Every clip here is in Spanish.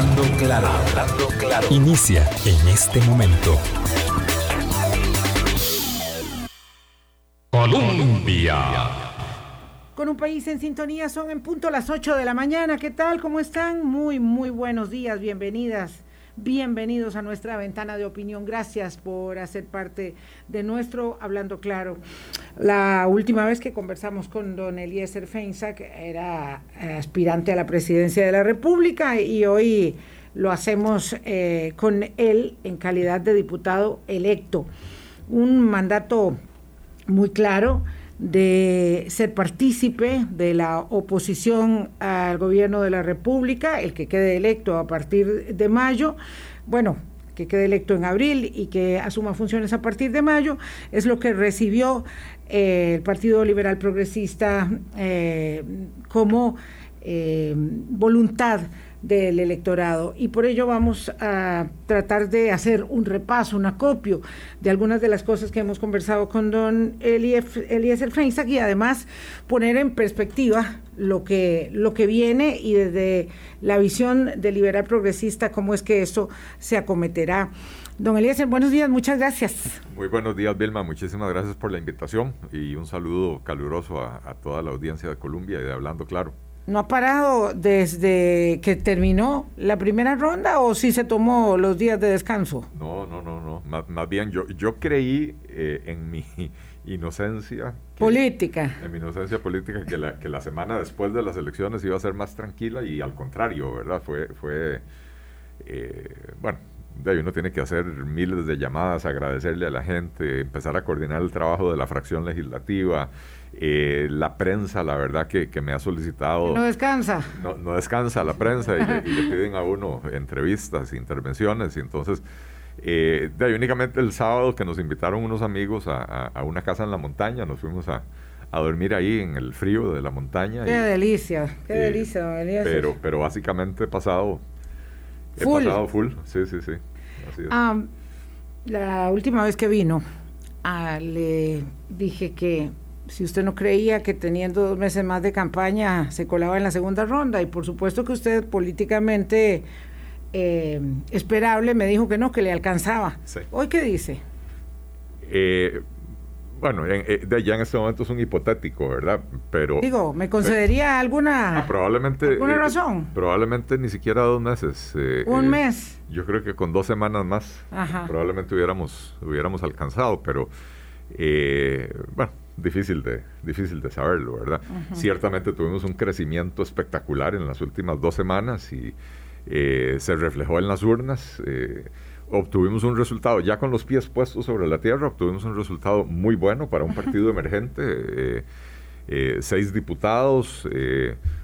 Hablando hablando. Inicia en este momento. Colombia. Con un país en sintonía son en punto las 8 de la mañana. ¿Qué tal? ¿Cómo están? Muy, muy buenos días. Bienvenidas. Bienvenidos a nuestra ventana de opinión. Gracias por hacer parte de nuestro Hablando Claro. La última vez que conversamos con don Eliezer Feinsack era aspirante a la presidencia de la República y hoy lo hacemos eh, con él en calidad de diputado electo. Un mandato muy claro de ser partícipe de la oposición al gobierno de la República, el que quede electo a partir de mayo, bueno, que quede electo en abril y que asuma funciones a partir de mayo, es lo que recibió eh, el Partido Liberal Progresista eh, como eh, voluntad del electorado y por ello vamos a tratar de hacer un repaso, un acopio de algunas de las cosas que hemos conversado con don Eliezer y además poner en perspectiva lo que, lo que viene y desde la visión de liberal progresista cómo es que esto se acometerá. Don Eliezer, buenos días, muchas gracias. Muy buenos días, Vilma, muchísimas gracias por la invitación y un saludo caluroso a, a toda la audiencia de Colombia y de Hablando Claro no ha parado desde que terminó la primera ronda o si se tomó los días de descanso? No, no, no, no. Más, bien yo, yo creí eh, en mi inocencia. política. En mi inocencia política que la, que la semana después de las elecciones iba a ser más tranquila y al contrario, ¿verdad? Fue, fue eh, bueno, de uno tiene que hacer miles de llamadas, agradecerle a la gente, empezar a coordinar el trabajo de la fracción legislativa, eh, la prensa, la verdad que, me ha solicitado... No descansa. No, descansa la prensa y le, piden a uno entrevistas, intervenciones, y entonces... Eh, de únicamente el sábado que nos invitaron unos amigos a, una casa en la montaña, nos fuimos a, dormir ahí en el frío de la montaña. Qué delicia, qué eh, delicia, Pero, pero básicamente he pasado, he pasado full, sí, sí, sí. Ah, la última vez que vino, ah, le dije que si usted no creía que teniendo dos meses más de campaña se colaba en la segunda ronda, y por supuesto que usted políticamente eh, esperable me dijo que no, que le alcanzaba. ¿Hoy qué dice? Eh, bueno, eh, ya en este momento es un hipotético, ¿verdad? Pero... Digo, ¿me concedería alguna, ah, probablemente, alguna razón? probablemente ni siquiera dos meses. ¿Un mes? Yo creo que con dos semanas más probablemente hubiéramos, hubiéramos alcanzado, pero bueno, difícil de, difícil de saberlo, ¿verdad? Ciertamente tuvimos un crecimiento espectacular en las últimas dos semanas y eh, se reflejó en las urnas. Eh, obtuvimos un resultado, ya con los pies puestos sobre la tierra, obtuvimos un resultado muy bueno para un partido emergente. Eh, seis diputados,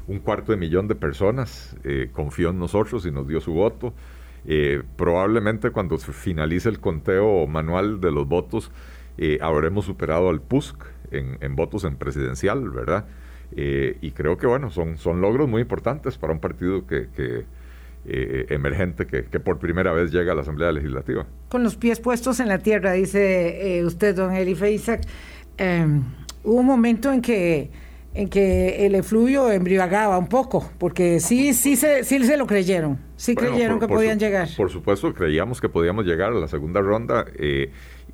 un cuarto de millón de personas confió en nosotros y nos dio su voto. probablemente cuando se finalice el conteo manual de los votos, habremos superado al PUSC en, votos en presidencial, ¿verdad? Eh, y creo que, bueno, son, son logros muy importantes para un partido que, eh, emergente que, por primera vez llega a la Asamblea Legislativa. Con los pies puestos en la tierra, dice eh, usted, don Elife Isaac. Em, hubo un momento en que en que el efluvio embriagaba un poco, porque sí, sí se, sí se lo creyeron, sí creyeron que podían llegar. Por supuesto, creíamos que podíamos llegar a la segunda ronda.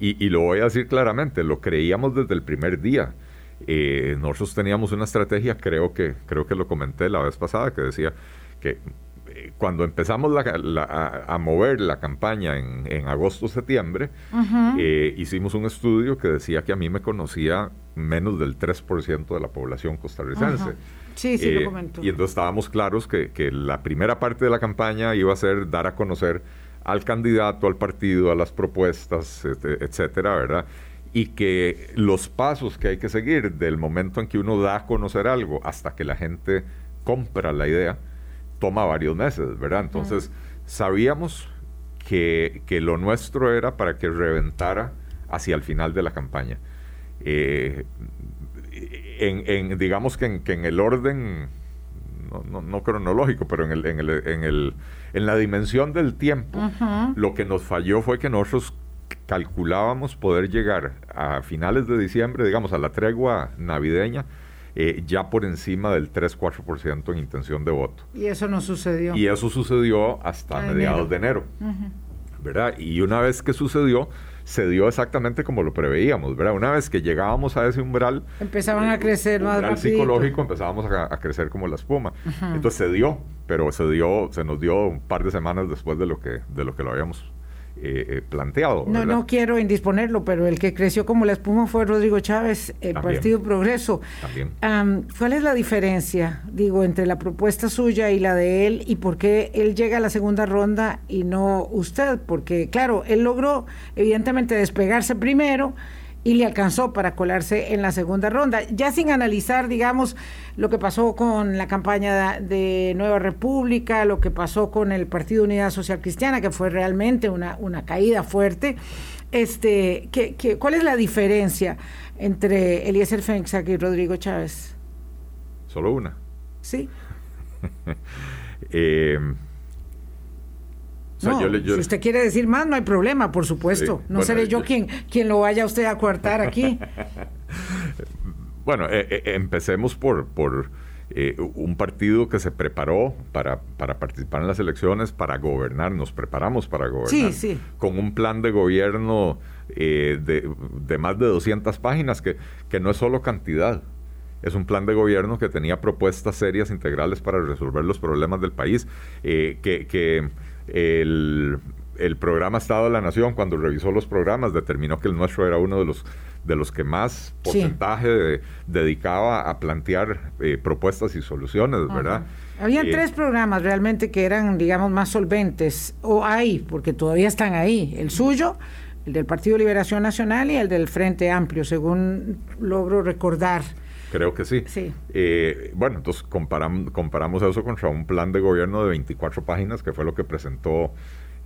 Y, lo voy a decir claramente, lo creíamos desde el primer día. Eh, nosotros teníamos una estrategia, creo que, creo que lo comenté la vez pasada, que decía que eh, cuando empezamos a, mover la campaña en, agosto-septiembre, eh, hicimos un estudio que decía que a mí me conocía menos del 3% de la población costarricense. Sí, sí, lo comentó. Y entonces estábamos claros que, que la primera parte de la campaña iba a ser dar a conocer al candidato, al partido, a las propuestas, etcétera, ¿verdad? Y que los pasos que hay que seguir del momento en que uno da a conocer algo hasta que la gente compra la idea, toma varios meses, ¿verdad? Entonces, sabíamos que, lo nuestro era para que reventara hacia el final de la campaña. Eh, en, digamos que en el orden no, no, cronológico, pero en, el, en, el, en, el, en la dimensión del tiempo, lo que nos falló fue que nosotros calculábamos poder llegar a finales de diciembre, digamos, a la tregua navideña, eh, ya por encima del 3-4% en intención de voto. Y eso no sucedió. Y eso sucedió hasta ah, mediados de enero. ¿Verdad? Y una vez que sucedió, se dio exactamente como lo preveíamos, ¿verdad? Una vez que llegábamos a ese umbral... Empezaban a crecer más rápido. psicológico empezábamos a, crecer como la espuma. Entonces se dio, pero se dio, se nos dio un par de semanas después de lo que, de lo que lo habíamos eh, eh, planteado. No, no quiero indisponerlo, pero el que creció como la espuma fue Rodrigo Chávez, el Partido Progreso. También. ¿Cuál es la diferencia, digo, entre la propuesta suya y la de él y por qué él llega a la segunda ronda y no usted? Porque, claro, él logró evidentemente despegarse primero y le alcanzó para colarse en la segunda ronda. Ya sin analizar, digamos, lo que pasó con la campaña de Nueva República, lo que pasó con el Partido Unidad Social Cristiana, que fue realmente una, una caída fuerte. Este, ¿qué, qué, cuál es la diferencia entre Eliezer Fenxac y Rodrigo Chávez? Solo una. Sí. eh, si usted quiere decir más, no hay problema, por supuesto. no seré yo, quien, quien lo vaya a usted a coartar aquí. bueno, eh, eh, empecemos por, por eh, un partido que se preparó para, para, participar en las elecciones, para gobernar, nos preparamos para gobernar. Con un plan de gobierno de, de, más de 200 páginas, que, que no es solo cantidad, es un plan de gobierno que tenía propuestas serias, integrales para resolver los problemas del país, que, que el, programa Estado de la Nación, cuando revisó los programas, determinó que el nuestro era uno de los de los que más porcentaje dedicaba a plantear eh, propuestas y soluciones, ¿verdad? Había eh, tres programas realmente que eran, digamos, más solventes, o hay, porque todavía están ahí. El suyo, el del Partido Liberación Nacional y el del Frente Amplio, según logro recordar. Creo que sí. Eh, bueno, entonces comparamos, comparamos eso contra un plan de gobierno de 24 páginas, que fue lo que presentó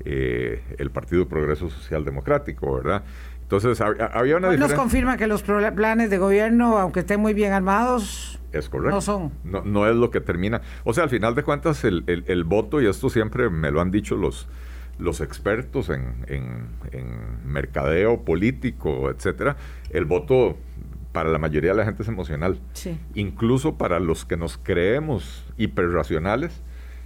eh, el Partido Progreso Social Democrático, ¿verdad? Entonces, había una Nos confirma que los planes de gobierno, aunque estén muy bien armados, es correcto. no son. No, es lo que termina. O sea, al final de cuentas, el, el, voto, y esto siempre me lo han dicho los, los expertos en, en, en mercadeo político, etcétera, el voto para la mayoría de la gente es emocional. Incluso para los que nos creemos hiperracionales,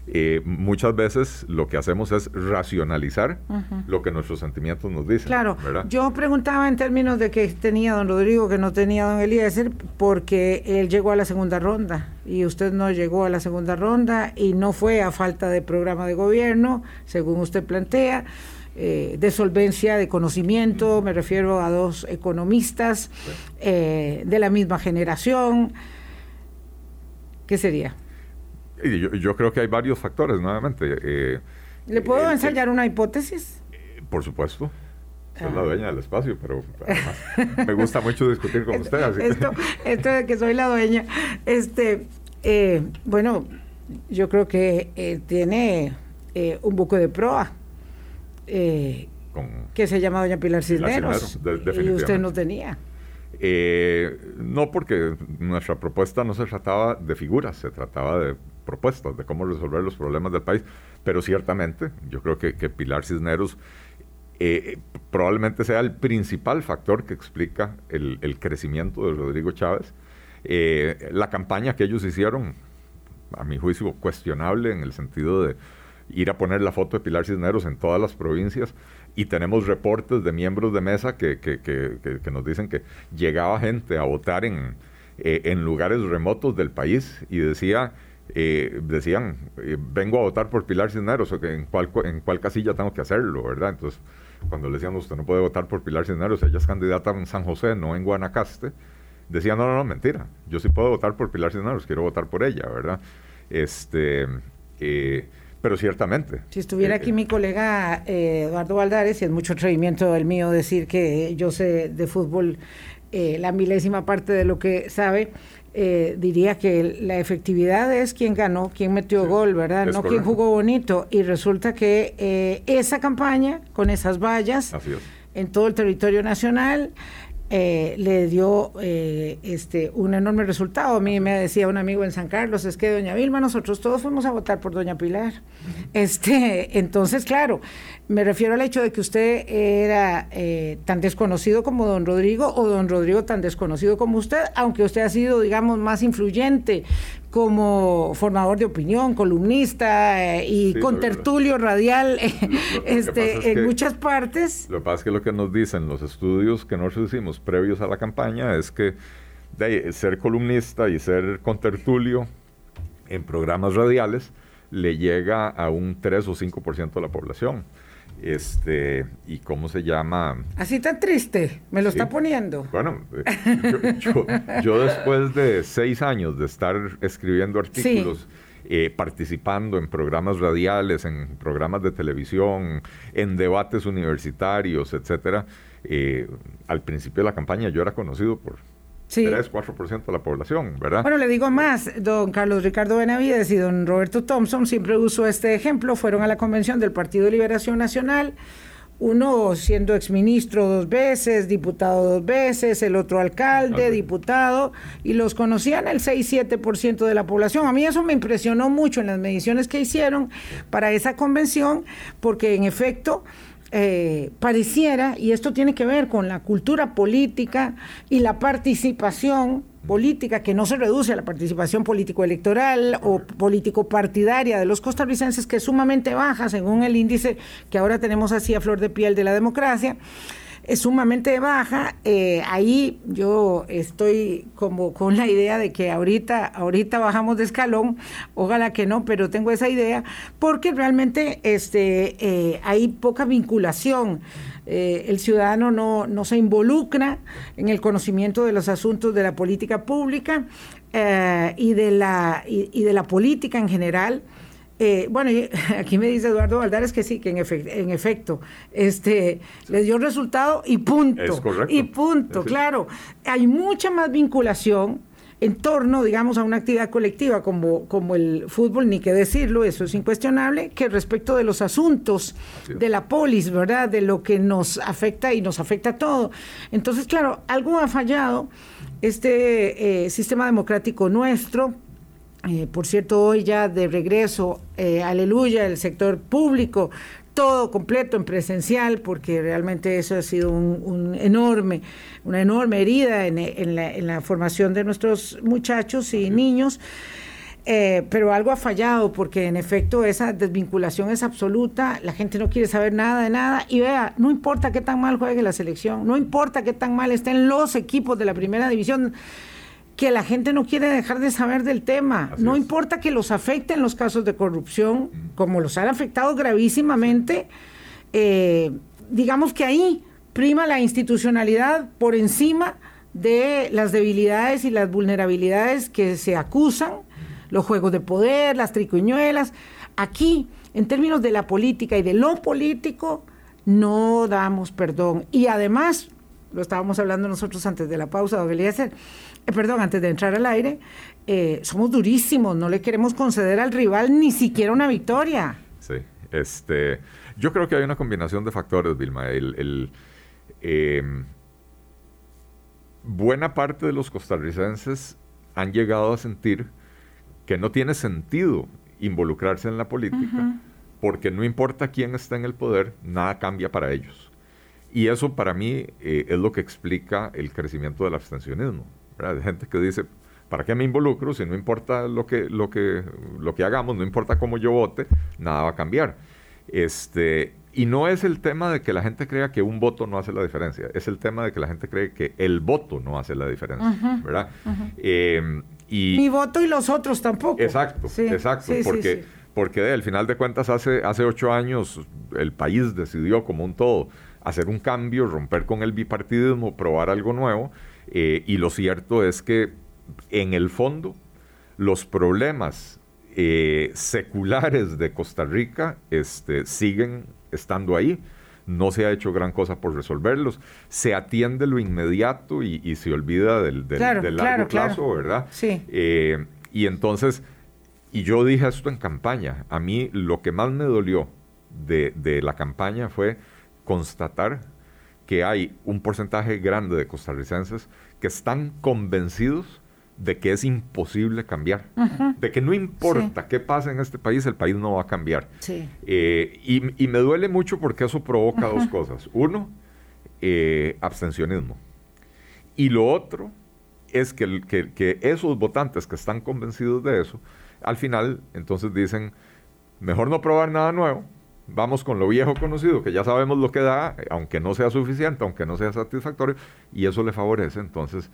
eh, muchas veces lo que hacemos es racionalizar lo que nuestros sentimientos nos dicen. Claro, yo preguntaba en términos de que tenía don Rodrigo, que no tenía don Eliezer, porque él llegó a la segunda ronda y usted no llegó a la segunda ronda y no fue a falta de programa de gobierno, según usted plantea. Eh, de solvencia, de conocimiento, me refiero a dos economistas eh, de la misma generación. ¿Qué sería? Yo, creo que hay varios factores, nuevamente. Eh, ¿Le puedo ensayar una hipótesis? por supuesto. Soy la dueña del espacio, pero además me gusta mucho discutir con usted. esto, esto de que soy la dueña, este, bueno, yo creo que tiene un buque de proa eh, que se llama doña Pilar Cisneros, y usted no tenía. Eh, no, porque nuestra propuesta no se trataba de figuras, se trataba de propuestas, de cómo resolver los problemas del país. Pero ciertamente, yo creo que, Pilar Cisneros eh, probablemente sea el principal factor que explica el, crecimiento de Rodrigo Chávez. la campaña que ellos hicieron, a mi juicio, cuestionable en el sentido de ir a poner la foto de Pilar Cisneros en todas las provincias y tenemos reportes de miembros de mesa que, que, que, nos dicen que llegaba gente a votar en, eh, en lugares remotos del país y decía, eh, decían, eh, vengo a votar por Pilar Cisneros, ¿en cuál, en cuál casilla tengo que hacerlo, ¿verdad? Entonces, cuando le decían, usted no puede votar por Pilar Cisneros, ella es candidata en San José, no en Guanacaste, decían, no, no, no, mentira, yo sí puedo votar por Pilar Cisneros, quiero votar por ella, ¿verdad? Este... Pero ciertamente. Si estuviera aquí eh, mi colega eh, Eduardo Valdares, y es mucho atrevimiento el mío decir que yo sé de fútbol eh, la milésima parte de lo que sabe, diría que la efectividad es quien ganó, quien metió gol, ¿verdad? No quien jugó bonito. Y resulta que esa campaña, con esas vallas, en todo el territorio nacional, eh, le dio eh, este, un enorme resultado. A mí me decía un amigo en San Carlos, es que doña Vilma, nosotros todos fuimos a votar por doña Pilar. Este, entonces, claro, me refiero al hecho de que usted era eh, tan desconocido como don Rodrigo o don Rodrigo tan desconocido como usted, aunque usted ha sido, digamos, más influyente como formador de opinión, columnista eh, y con tertulio radial este, en muchas partes. Lo que pasa es que lo que nos dicen los estudios que nosotros hicimos previos a la campaña es que de ser columnista y ser contertulio en programas radiales le llega a un 3 o 5% de la población este y cómo se llama. Así tan triste me lo está poniendo. Bueno eh, yo, después de seis años de estar escribiendo artículos eh, participando en programas radiales en programas de televisión en debates universitarios etcétera eh, al principio de la campaña yo era conocido por sí. 3, 4% de la población, ¿verdad? Bueno, le digo más, don Carlos Ricardo Benavides y don Roberto Thompson siempre usó este ejemplo, fueron a la convención del Partido de Liberación Nacional, uno siendo exministro dos veces, diputado dos veces, el otro alcalde, diputado, y los conocían el 6-7% de la población. A mí eso me impresionó mucho en las mediciones que hicieron para esa convención, porque en efecto eh, pareciera, y esto tiene que ver con la cultura política y la participación política, que no se reduce a la participación político-electoral o político-partidaria de los costarricenses, que es sumamente baja según el índice que ahora tenemos así a flor de piel de la democracia es sumamente baja. Eh, ahí yo estoy como con la idea de que ahorita, ahorita bajamos de escalón, ojalá que no, pero tengo esa idea, porque realmente este, eh, hay poca vinculación. Eh, el ciudadano no, no, se involucra en el conocimiento de los asuntos de la política pública y, de la, y de la política en general. Eh, bueno, aquí me dice Eduardo Valdares que sí, que en, en efecto, este, le dio resultado y punto. Es correcto. Y punto, claro. Hay mucha más vinculación en torno, digamos, a una actividad colectiva como, como el fútbol, ni que decirlo, eso es incuestionable, que respecto de los asuntos de la polis, ¿verdad? De lo que nos afecta y nos afecta a todo. Entonces, claro, algo ha fallado este eh, sistema democrático nuestro, eh, por cierto, hoy ya de regreso, eh, aleluya, el sector público, todo completo en presencial, porque realmente eso ha sido un, enorme, una enorme herida en, la, formación de nuestros muchachos y niños. Eh, pero algo ha fallado porque en efecto esa desvinculación es absoluta, la gente no quiere saber nada de nada y vea, no importa qué tan mal juegue la selección, no importa qué tan mal estén los equipos de la primera división, que la gente no quiere dejar de saber del tema. no importa que los afecten los casos de corrupción, como los han afectado gravísimamente, eh, digamos que ahí prima la institucionalidad por encima de las debilidades y las vulnerabilidades que se acusan, los juegos de poder, las tricuñuelas. Aquí, en términos de la política y de lo político, no damos perdón. Y además, lo estábamos hablando nosotros antes de la pausa, don Eliezer, eh, perdón, antes de entrar al aire, eh, somos durísimos, no le queremos conceder al rival ni siquiera una victoria. Sí, este, yo creo que hay una combinación de factores, Vilma. El, em, buena parte de los costarricenses han llegado a sentir que no tiene sentido involucrarse en la política, porque no importa quién está en el poder, nada cambia para ellos. Y eso para mí eh, es lo que explica el crecimiento del abstencionismo. De gente que dice, ¿para qué me involucro? Si no importa lo que, lo que, lo que hagamos, no importa cómo yo vote, nada va a cambiar. Este, y no es el tema de que la gente crea que un voto no hace la diferencia, es el tema de que la gente cree que el voto no hace la diferencia, ¿verdad? Em, y, Mi voto y los otros tampoco. Exacto, exacto, porque, porque al final de cuentas hace, hace ocho años el país decidió como un todo hacer un cambio, romper con el bipartidismo, probar algo nuevo, eh, y lo cierto es que en el fondo los problemas eh, seculares de Costa Rica este, siguen estando ahí. No se ha hecho gran cosa por resolverlos. Se atiende lo inmediato y, se olvida del, largo plazo, ¿verdad? Sí. Eh, y entonces, y yo dije esto en campaña, a mí lo que más me dolió de, de la campaña fue constatar que hay un porcentaje grande de costarricenses que están convencidos de que es imposible cambiar, de que no importa qué pase en este país, el país no va a cambiar. Eh, y, me duele mucho porque eso provoca dos cosas. Uno, eh, abstencionismo. Y lo otro es que, que, esos votantes que están convencidos de eso, al final entonces dicen, mejor no probar nada nuevo, vamos con lo viejo conocido, que ya sabemos lo que da, aunque no sea suficiente, aunque no sea satisfactorio, y eso le favorece entonces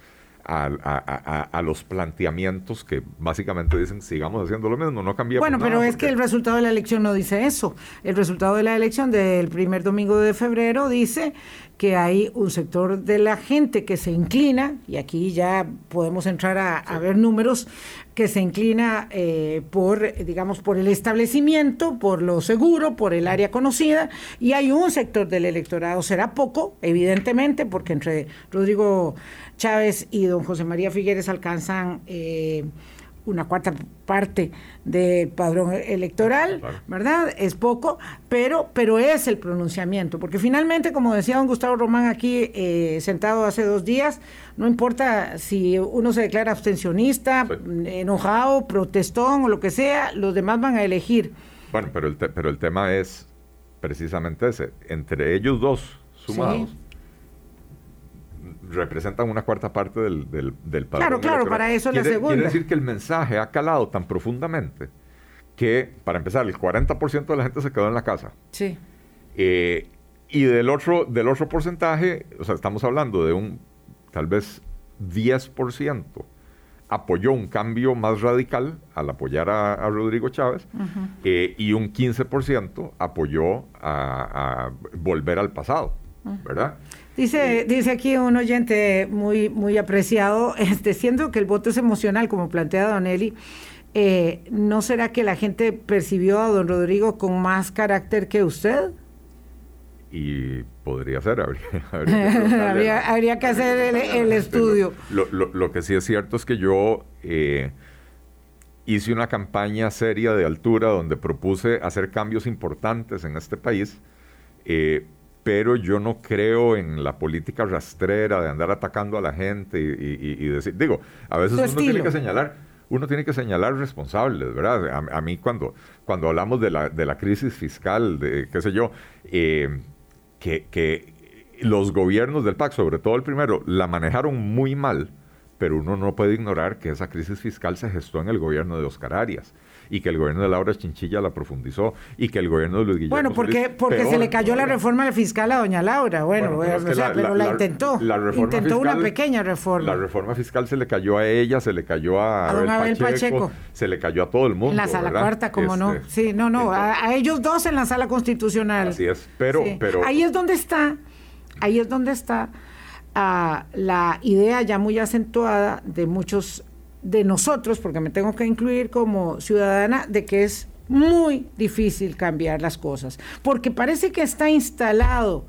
a, los planteamientos que básicamente dicen sigamos haciendo lo mismo, no cambiamos. Bueno, pero es que el resultado de la elección no dice eso. El resultado de la elección del primer domingo de febrero dice que hay un sector de la gente que se inclina, y aquí ya podemos entrar a, ver números, que se inclina eh, por, digamos, por el establecimiento, por lo seguro, por el área conocida, y hay un sector del electorado, será poco, evidentemente, porque entre Rodrigo Chávez y don José María Figueres alcanzan... Eh, una cuarta parte del padrón electoral, ¿verdad? Es poco, pero, pero es el pronunciamiento, porque finalmente, como decía don Gustavo Román aquí eh, sentado hace dos días, no importa si uno se declara abstencionista, enojado, protestón o lo que sea, los demás van a elegir. Bueno, pero el, pero el tema es precisamente ese, entre ellos dos sumados representan una cuarta parte del, del, del Claro, claro, para eso quiere, la segunda. Quiere decir que el mensaje ha calado tan profundamente que, para empezar, el 40% de la gente se quedó en la casa. Sí. Eh, y del otro, del otro porcentaje, o sea, estamos hablando de un tal vez 10% apoyó un cambio más radical al apoyar a, Rodrigo Chávez eh, y un 15% apoyó a, a, volver al pasado, ¿verdad? Dice, dice aquí un oyente muy, muy apreciado, este, siendo que el voto es emocional, como plantea Don Eli, eh, ¿no será que la gente percibió a don Rodrigo con más carácter que usted? Y podría ser, habría, habría, que, hacer el, estudio. Lo, lo, lo, que sí es cierto es que yo eh, hice una campaña seria de altura donde propuse hacer cambios importantes en este país. Eh, pero yo no creo en la política rastrera de andar atacando a la gente y, decir, digo, a veces uno tiene que señalar, uno tiene que señalar responsables, ¿verdad? A, mí cuando, cuando hablamos de la, de la crisis fiscal, de qué sé yo, eh, que, que los gobiernos del PAC, sobre todo el primero, la manejaron muy mal, pero uno no puede ignorar que esa crisis fiscal se gestó en el gobierno de Oscar Arias y que el gobierno de Laura Chinchilla la profundizó y que el gobierno de Luis Guillermo Bueno, porque, porque se le cayó la reforma fiscal a doña Laura, bueno, pero, la, intentó, intentó una pequeña reforma. La reforma fiscal se le cayó a ella, se le cayó a, Abel Pacheco, se le cayó a todo el mundo. En la sala cuarta, como no. Este, sí, no, no, a, ellos dos en la sala constitucional. Así es, pero... pero ahí es donde está, ahí es donde está ah, la idea ya muy acentuada de muchos de nosotros, porque me tengo que incluir como ciudadana, de que es muy difícil cambiar las cosas, porque parece que está instalado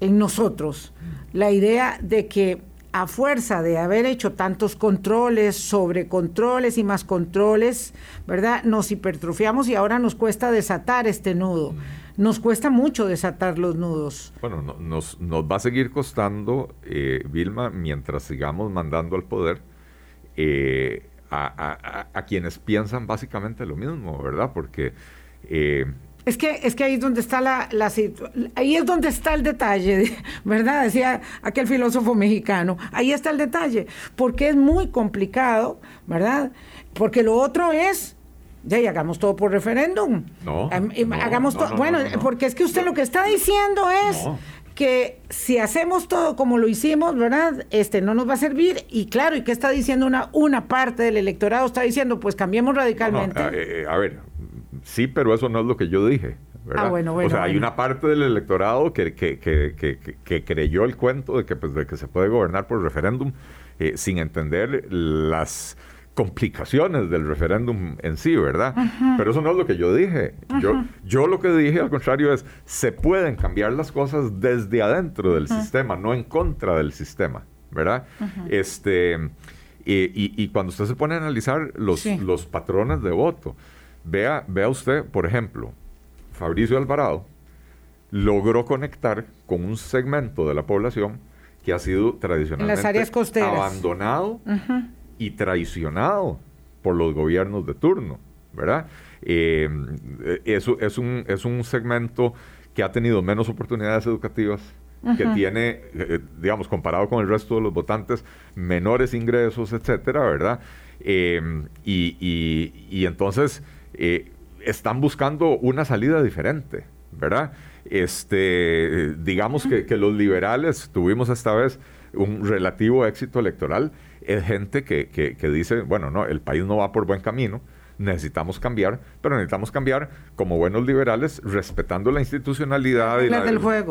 en nosotros la idea de que a fuerza de haber hecho tantos controles, sobre controles y más controles, ¿verdad? Nos hipertrofiamos y ahora nos cuesta desatar este nudo. Nos cuesta mucho desatar los nudos. Bueno, nos, nos va a seguir costando, eh, Vilma, mientras sigamos mandando al poder eh, a, quienes piensan básicamente lo mismo, ¿verdad? Porque... Eh, es que, es que ahí es donde está la, la ahí es donde está el detalle, ¿verdad? Decía aquel filósofo mexicano, ahí está el detalle, porque es muy complicado, ¿verdad? Porque lo otro es ya, y hagamos todo por referéndum. No. hagamos todo. bueno, porque es que usted lo que está diciendo es que si hacemos todo como lo hicimos, ¿verdad? Este no nos va a servir. Y claro, ¿y qué está diciendo una, una parte del electorado? Está diciendo, pues cambiemos radicalmente. Eh, a, ver, sí, pero eso no es lo que yo dije. Ah, bueno, bueno, o sea, hay una parte del electorado que, que, que, que, creyó el cuento de que, pues, de que se puede gobernar por referéndum eh, sin entender las complicaciones del referéndum en sí, ¿verdad? Pero eso no es lo que yo dije. yo, yo lo que dije, al contrario, es, se pueden cambiar las cosas desde adentro del sistema, no en contra del sistema, ¿verdad? Este, y, cuando usted se pone a analizar los, los patrones de voto, vea, vea usted, por ejemplo, Fabricio Alvarado, logró conectar con un segmento de la población que ha sido tradicionalmente abandonado y traicionado por los gobiernos de turno, ¿verdad? Eh, eso es un, es un segmento que ha tenido menos oportunidades educativas, que tiene, eh, digamos, comparado con el resto de los votantes, menores ingresos, etcétera, ¿verdad? Em, y, entonces eh, están buscando una salida diferente, ¿verdad? Este, digamos que, los liberales tuvimos esta vez un relativo éxito electoral. Es gente que, que dice, bueno, no, el país no va por buen camino necesitamos cambiar, pero necesitamos cambiar como buenos liberales, respetando la institucionalidad y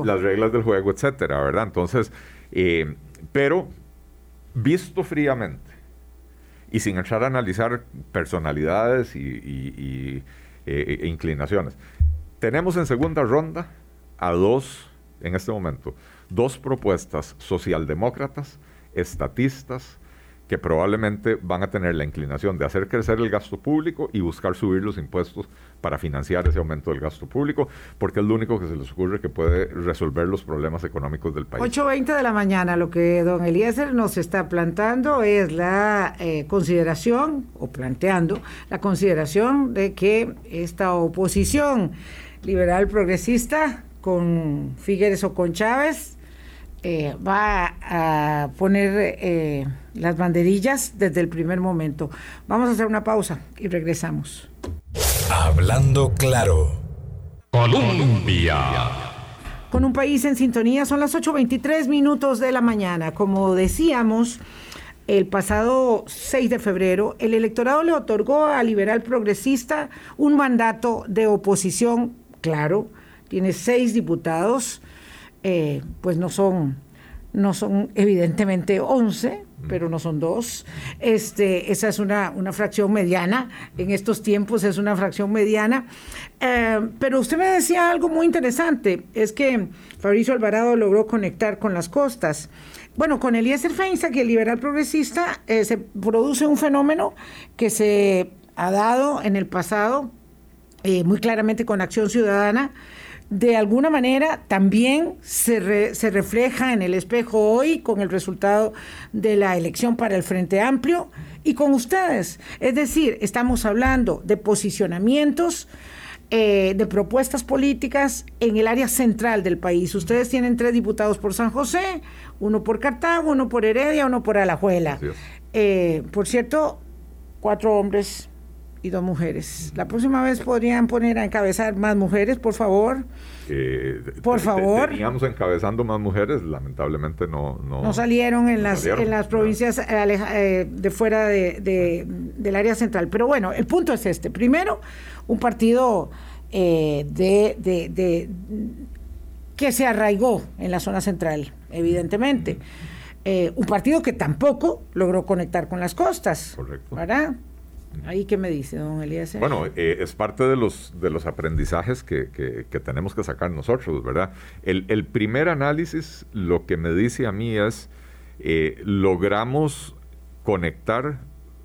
las reglas del juego, etcétera, ¿verdad? Entonces, eh, pero visto fríamente y sin entrar a analizar personalidades y, eh, e inclinaciones, tenemos en segunda ronda a dos, en este momento, dos propuestas socialdemócratas, estatistas, que probablemente van a tener la inclinación de hacer crecer el gasto público y buscar subir los impuestos para financiar ese aumento del gasto público, porque es lo único que se les ocurre que puede resolver los problemas económicos del país. 8.20 de la mañana, lo que don Eliezer nos está plantando es la eh, consideración, o planteando, la consideración de que esta oposición liberal progresista con Figueres o con Chávez eh, va a poner eh, las banderillas desde el primer momento. Vamos a hacer una pausa y regresamos. Hablando claro. Colombia. Con un país en sintonía, son las 8.23 minutos de la mañana. Como decíamos, el pasado 6 de febrero, el electorado le otorgó a Liberal Progresista un mandato de oposición, claro, tiene seis diputados eh, pues no son, no son evidentemente 11, pero no son dos. Este, esa es una, una fracción mediana. En estos tiempos es una fracción mediana. Eh, pero usted me decía algo muy interesante, es que Fabricio Alvarado logró conectar con las costas. Bueno, con Eliezer Feinza, que el liberal progresista, eh, se produce un fenómeno que se ha dado en el pasado, muy claramente con Acción Ciudadana, de alguna manera también se, se, refleja en el espejo hoy con el resultado de la elección para el Frente Amplio y con ustedes. Es decir, estamos hablando de posicionamientos, eh, de propuestas políticas en el área central del país. Ustedes tienen tres diputados por San José, uno por Cartago, uno por Heredia, uno por Alajuela. Eh, por cierto, cuatro hombres y dos mujeres. La próxima vez podrían poner a encabezar más mujeres, por favor. Eh, por favor. Teníamos encabezando más mujeres, lamentablemente no... No, salieron en las, en las provincias eh, eh, de fuera de, del área central. Pero bueno, el punto es este. Primero, un partido de, de, que se arraigó en la zona central, evidentemente. un partido que tampoco logró conectar con las costas. Correcto. ¿Verdad? ¿Ahí qué me dice, don Elías? Bueno, eh, es parte de los, de los aprendizajes que, que, tenemos que sacar nosotros, ¿verdad? El, el, primer análisis lo que me dice a mí es, eh, logramos conectar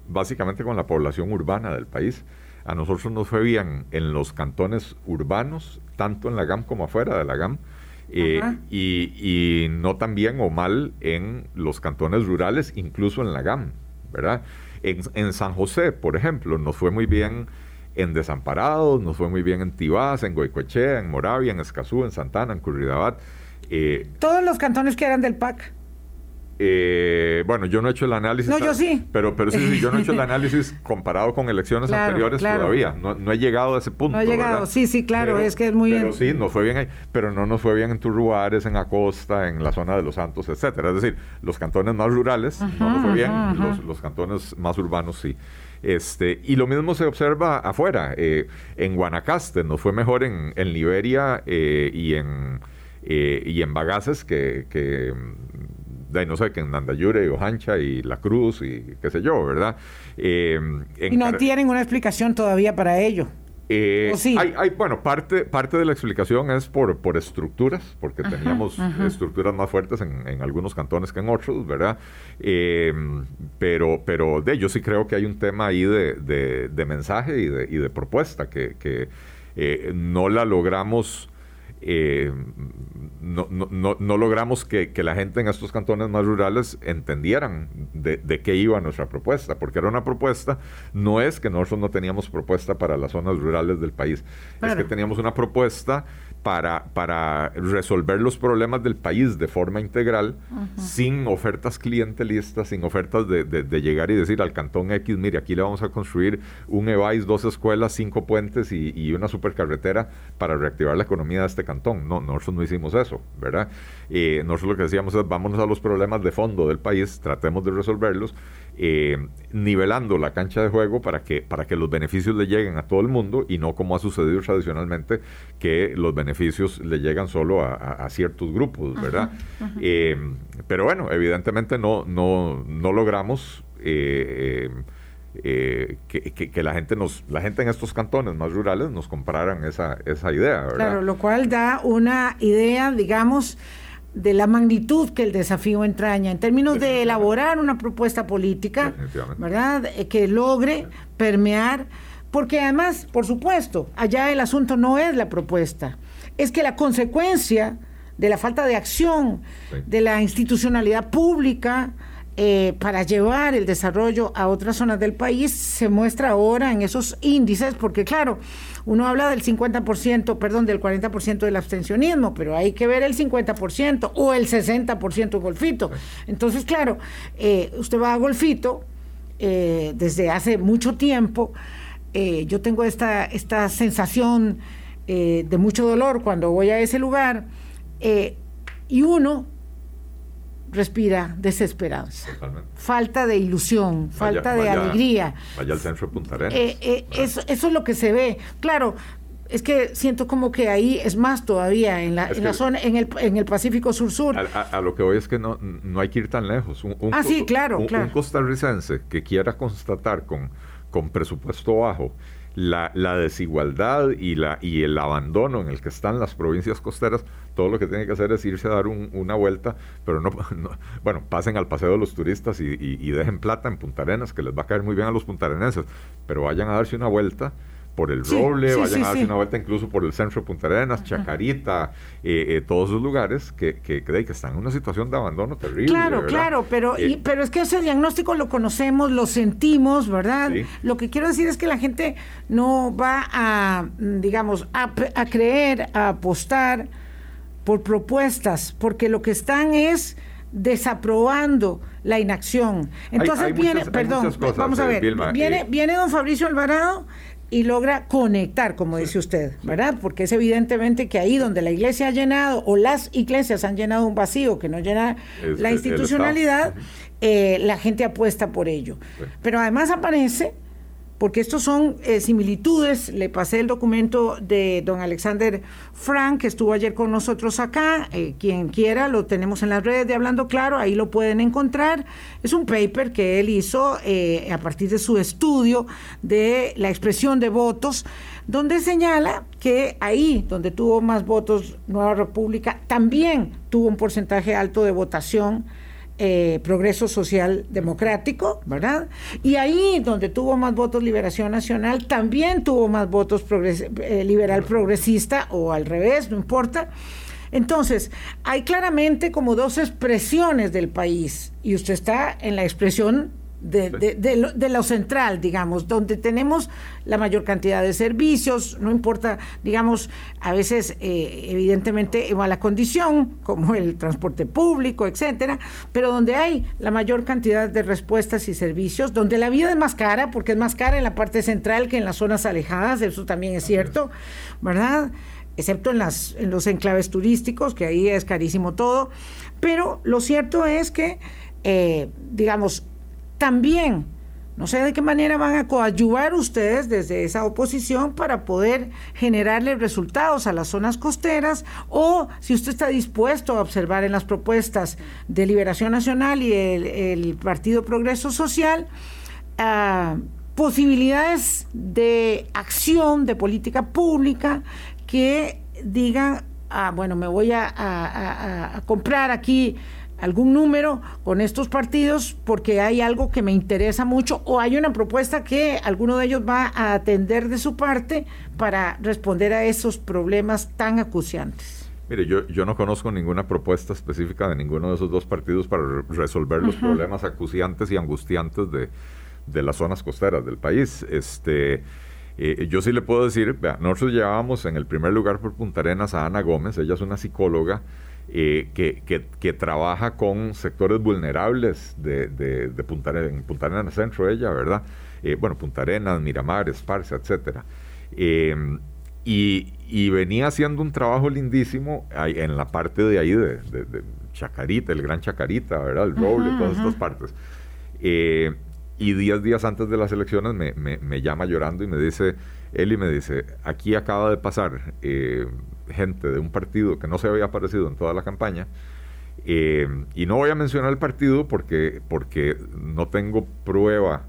básicamente con la población urbana del país. A nosotros nos fue bien en los cantones urbanos, tanto en la GAM como afuera de la GAM. Eh, y, y, no tan bien o mal en los cantones rurales, incluso en la GAM, ¿verdad? En, San José, por ejemplo, nos fue muy bien en Desamparados, nos fue muy bien en Tibás, en Goicoechea, en Moravia, en Escazú, en Santana, en Curridabat. Eh, Todos los cantones que eran del PAC. Eh, bueno, yo no he hecho el análisis. No, yo sí. Pero, pero sí, sí, yo no he hecho el análisis comparado con elecciones anteriores todavía. No, he llegado a ese punto. No he llegado, sí, sí, claro, es que es muy Pero sí, nos fue bien ahí. Pero no nos fue bien en Turruares, en Acosta, en la zona de Los Santos, etcétera. Es decir, los cantones más rurales no nos fue bien, los, cantones más urbanos sí. Este, y lo mismo se observa afuera. Eh, en Guanacaste nos fue mejor en, en Liberia eh, y en. y en Bagaces que, que de, no sé, que en Nandayure, Ojancha y La Cruz y qué sé yo, ¿verdad? Eh, y no tienen una explicación todavía para ello. Eh, sí? hay, bueno, parte, parte de la explicación es por, por estructuras, porque teníamos estructuras más fuertes en, algunos cantones que en otros, ¿verdad? Eh, pero, pero de yo sí creo que hay un tema ahí de, de, mensaje y de, y de propuesta que, que no la logramos eh, no, no, no, logramos que, la gente en estos cantones más rurales entendieran de, de, qué iba nuestra propuesta, porque era una propuesta, no es que nosotros no teníamos propuesta para las zonas rurales del país, es que teníamos una propuesta para, para resolver los problemas del país de forma integral, sin ofertas clientelistas, sin ofertas de, de, llegar y decir al cantón X, mire, aquí le vamos a construir un EVAIS, dos escuelas, cinco puentes y, y una supercarretera para reactivar la economía de este cantón. No, nosotros no hicimos eso, ¿verdad? Eh, nosotros lo que decíamos es, vámonos a los problemas de fondo del país, tratemos de resolverlos eh, nivelando la cancha de juego para que, para que los beneficios le lleguen a todo el mundo y no como ha sucedido tradicionalmente, que los beneficios le llegan solo a, ciertos grupos, ¿verdad? Eh, pero bueno, evidentemente no, no, no logramos eh, que, la gente nos, la gente en estos cantones más rurales nos compraran esa, esa idea, ¿verdad? Claro, lo cual da una idea, digamos, de la magnitud que el desafío entraña. En términos de elaborar una propuesta política, ¿verdad? Eh, que logre permear, porque además, por supuesto, allá el asunto no es la propuesta, es que la consecuencia de la falta de acción de la institucionalidad pública eh, para llevar el desarrollo a otras zonas del país se muestra ahora en esos índices, porque claro, uno habla del 50%, perdón, del 40% del abstencionismo, pero hay que ver el 50% o el 60% golfito. Entonces, claro, eh, usted va a golfito eh, desde hace mucho tiempo. yo tengo esta, esta sensación de mucho dolor cuando voy a ese lugar y uno respira desesperanza, falta de ilusión, falta de alegría. Vaya al centro de Punta Arenas. Eh, eh, eso, eso es lo que se ve. Claro, es que siento como que ahí es más todavía en la, en la zona en el, en el Pacífico Sur Sur. A, lo que voy es que no, no hay que ir tan lejos. Un, ah, sí, claro, claro. Un costarricense que quiera constatar con, con presupuesto bajo la, la, desigualdad y, la, y el abandono en el que están las provincias costeras, todo lo que tiene que hacer es irse a dar una vuelta, pero no, bueno, pasen al paseo de los turistas y, y, dejen plata en Punta Arenas, que les va a caer muy bien a los puntarenenses, pero vayan a darse una vuelta por el Roble, vayan a darse una vuelta incluso por el centro de Punta Arenas, Chacarita, eh, eh, todos esos lugares que, que, que, están en una situación de abandono terrible. Claro, claro, pero, y, eh, pero es que ese diagnóstico lo conocemos, lo sentimos, ¿verdad? Lo que quiero decir es que la gente no va a, digamos, a, a creer, a apostar por propuestas, porque lo que están es desaprobando la inacción. Entonces viene, perdón, vamos a ver, viene, viene don Fabricio Alvarado y logra conectar, como dice usted, ¿verdad? Porque es evidentemente que ahí donde la iglesia ha llenado o las iglesias han llenado un vacío que no llena la institucionalidad, eh, la gente apuesta por ello. Pero además aparece porque estos son eh, similitudes. Le pasé el documento de don Alexander Frank, que estuvo ayer con nosotros acá. Eh, quien quiera, lo tenemos en las redes de Hablando Claro, ahí lo pueden encontrar. Es un paper que él hizo eh, a partir de su estudio de la expresión de votos, donde señala que ahí donde tuvo más votos Nueva República, también tuvo un porcentaje alto de votación eh, progreso Social Democrático, ¿verdad? Y ahí donde tuvo más votos Liberación Nacional, también tuvo más votos eh, Liberal Progresista o al revés, no importa. Entonces, hay claramente como dos expresiones del país y usted está en la expresión de, de, de, lo, central, digamos, donde tenemos la mayor cantidad de servicios, no importa, digamos, a veces eh, evidentemente mala condición, como el transporte público, etcétera, pero donde hay la mayor cantidad de respuestas y servicios, donde la vida es más cara, porque es más cara en la parte central que en las zonas alejadas, eso también es cierto, ¿verdad? excepto en, las, en los enclaves turísticos, que ahí es carísimo todo, pero lo cierto es que, eh, digamos, también, no sé de qué manera van a coadyuvar ustedes desde esa oposición para poder generarle resultados a las zonas costeras o si usted está dispuesto a observar en las propuestas de Liberación Nacional y el, Partido Progreso Social ah, posibilidades de acción, de política pública que digan, ah, bueno, me voy a comprar aquí algún número con estos partidos porque hay algo que me interesa mucho o hay una propuesta que alguno de ellos va a atender de su parte para responder a esos problemas tan acuciantes. Mire, yo, yo no conozco ninguna propuesta específica de ninguno de esos dos partidos para resolver los problemas acuciantes y angustiantes de, de, las zonas costeras del país. Este, eh, yo sí le puedo decir, nosotros llevábamos en el primer lugar por Punta Arenas a Ana Gómez, ella es una psicóloga eh, que, que, trabaja con sectores vulnerables de, de, Punta Arenas, en Punta Arenas Centro ella, ¿verdad? Eh, bueno, Punta Arenas, Miramar, Esparza, etcétera. Em, y, y, venía haciendo un trabajo lindísimo en la parte de ahí de, Chacarita, el Gran Chacarita, ¿verdad? El Roble, todas estas partes. Eh, y diez días antes de las elecciones me, me, me, llama llorando y me dice, Eli me dice, aquí acaba de pasar gente de un partido que no se había aparecido en toda la campaña. Eh, y no voy a mencionar el partido porque, porque no tengo prueba